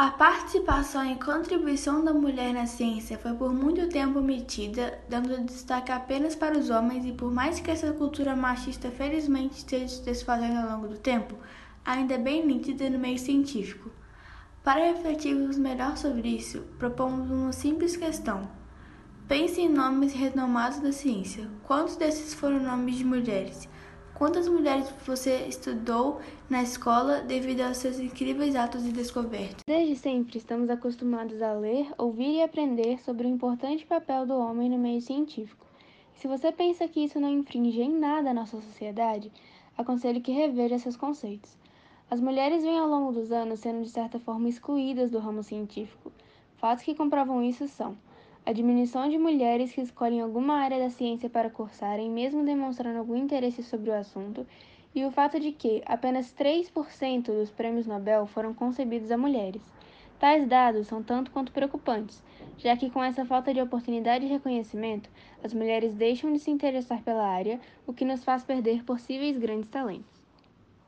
A participação e contribuição da mulher na ciência foi por muito tempo omitida, dando destaque apenas para os homens, e por mais que essa cultura machista felizmente esteja se desfazendo ao longo do tempo, ainda é bem nítida no meio científico. Para refletirmos melhor sobre isso, propomos uma simples questão. Pense em nomes renomados da ciência. Quantos desses foram nomes de mulheres? Quantas mulheres você estudou na escola devido aos seus incríveis atos de descoberta? Desde sempre estamos acostumados a ler, ouvir e aprender sobre o importante papel do homem no meio científico. se você pensa que isso não infringe em nada a nossa sociedade, aconselho que reveja seus conceitos. As mulheres vêm ao longo dos anos sendo de certa forma excluídas do ramo científico. Fatos que comprovam isso são a diminuição de mulheres que escolhem alguma área da ciência para cursarem, mesmo demonstrando algum interesse sobre o assunto, e o fato de que apenas 3% dos prêmios Nobel foram concebidos a mulheres. Tais dados são tanto quanto preocupantes, já que com essa falta de oportunidade e reconhecimento, as mulheres deixam de se interessar pela área, o que nos faz perder possíveis grandes talentos.